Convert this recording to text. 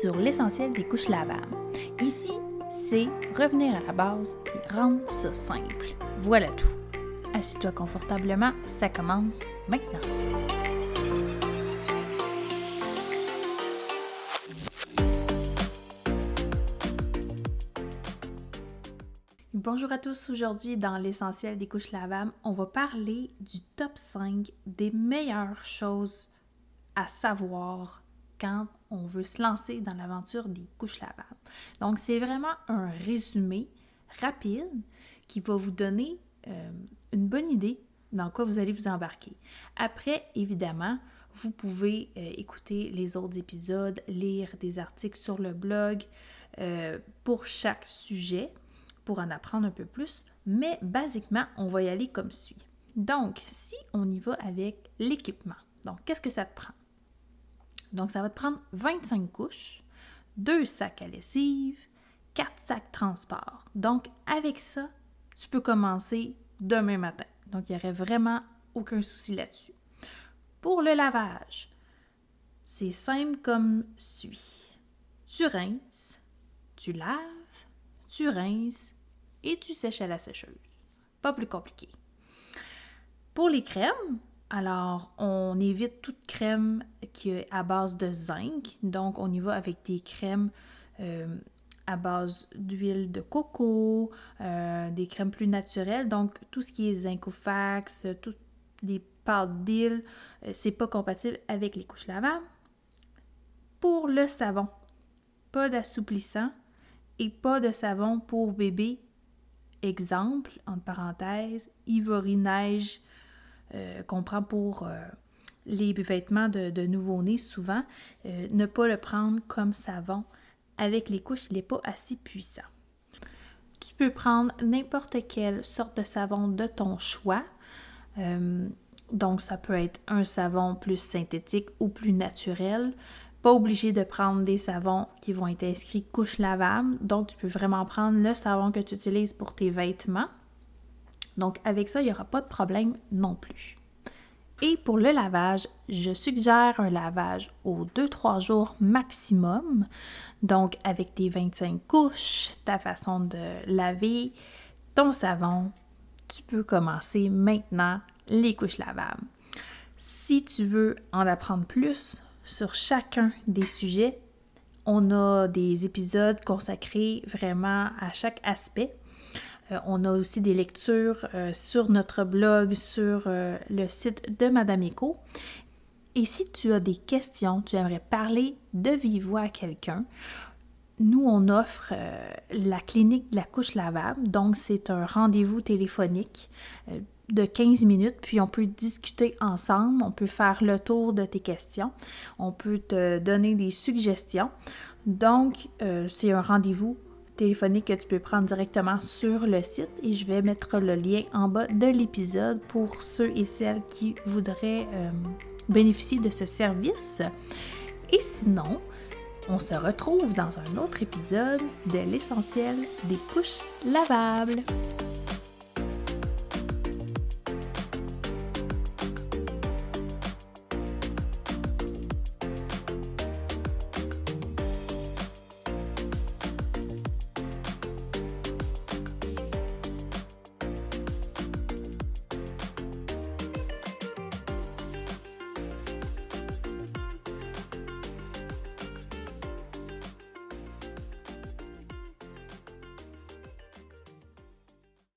sur l'essentiel des couches lavables. Ici, c'est revenir à la base et rendre ça simple. Voilà tout. Assis-toi confortablement, ça commence maintenant. Bonjour à tous, aujourd'hui dans l'essentiel des couches lavables, on va parler du top 5 des meilleures choses à savoir quand on veut se lancer dans l'aventure des couches lavables. Donc, c'est vraiment un résumé rapide qui va vous donner euh, une bonne idée dans quoi vous allez vous embarquer. Après, évidemment, vous pouvez euh, écouter les autres épisodes, lire des articles sur le blog euh, pour chaque sujet pour en apprendre un peu plus, mais basiquement, on va y aller comme suit. Donc, si on y va avec l'équipement, donc qu'est-ce que ça te prend? Donc, ça va te prendre 25 couches, deux sacs à lessive, quatre sacs transport. Donc, avec ça, tu peux commencer demain matin. Donc, il n'y aurait vraiment aucun souci là-dessus. Pour le lavage, c'est simple comme suit. Tu rinces, tu laves, tu rinces et tu sèches à la sécheuse. Pas plus compliqué. Pour les crèmes, alors, on évite toute crème qui est à base de zinc. Donc, on y va avec des crèmes euh, à base d'huile de coco, euh, des crèmes plus naturelles. Donc, tout ce qui est zincofax, toutes les pâtes d'île, euh, c'est pas compatible avec les couches lavables. Pour le savon, pas d'assouplissant et pas de savon pour bébé. Exemple, entre parenthèses, Ivory Neige euh, qu'on prend pour euh, les vêtements de, nouveau-né souvent, euh, ne pas le prendre comme savon. Avec les couches, il n'est pas assez puissant. Tu peux prendre n'importe quelle sorte de savon de ton choix. donc, ça peut être un savon plus synthétique ou plus naturel. Pas obligé de prendre des savons qui vont être inscrits couche lavable. Donc, tu peux vraiment prendre le savon que tu utilises pour tes vêtements. Donc avec ça, il n'y aura pas de problème non plus. Et pour le lavage, je suggère un lavage aux 2-3 jours maximum. Donc avec tes 25 couches, ta façon de laver, ton savon, tu peux commencer maintenant les couches lavables. Si tu veux en apprendre plus sur chacun des sujets, on a des épisodes consacrés vraiment à chaque aspect. Euh, on a aussi des lectures euh, sur notre blog, sur euh, le site de Madame Eco. Et si tu as des questions, tu aimerais parler de vive à quelqu'un, nous, on offre la clinique de la couche lavable. Donc, c'est un rendez-vous téléphonique de 15 minutes, puis on peut discuter ensemble, on peut faire le tour de tes questions, on peut te donner des suggestions. Donc, c'est un rendez-vous téléphonique que tu peux prendre directement sur le site et je vais mettre le lien en bas de l'épisode pour ceux et celles qui voudraient euh, bénéficier de ce service. Et sinon, on se retrouve dans un autre épisode de l'essentiel des couches lavables.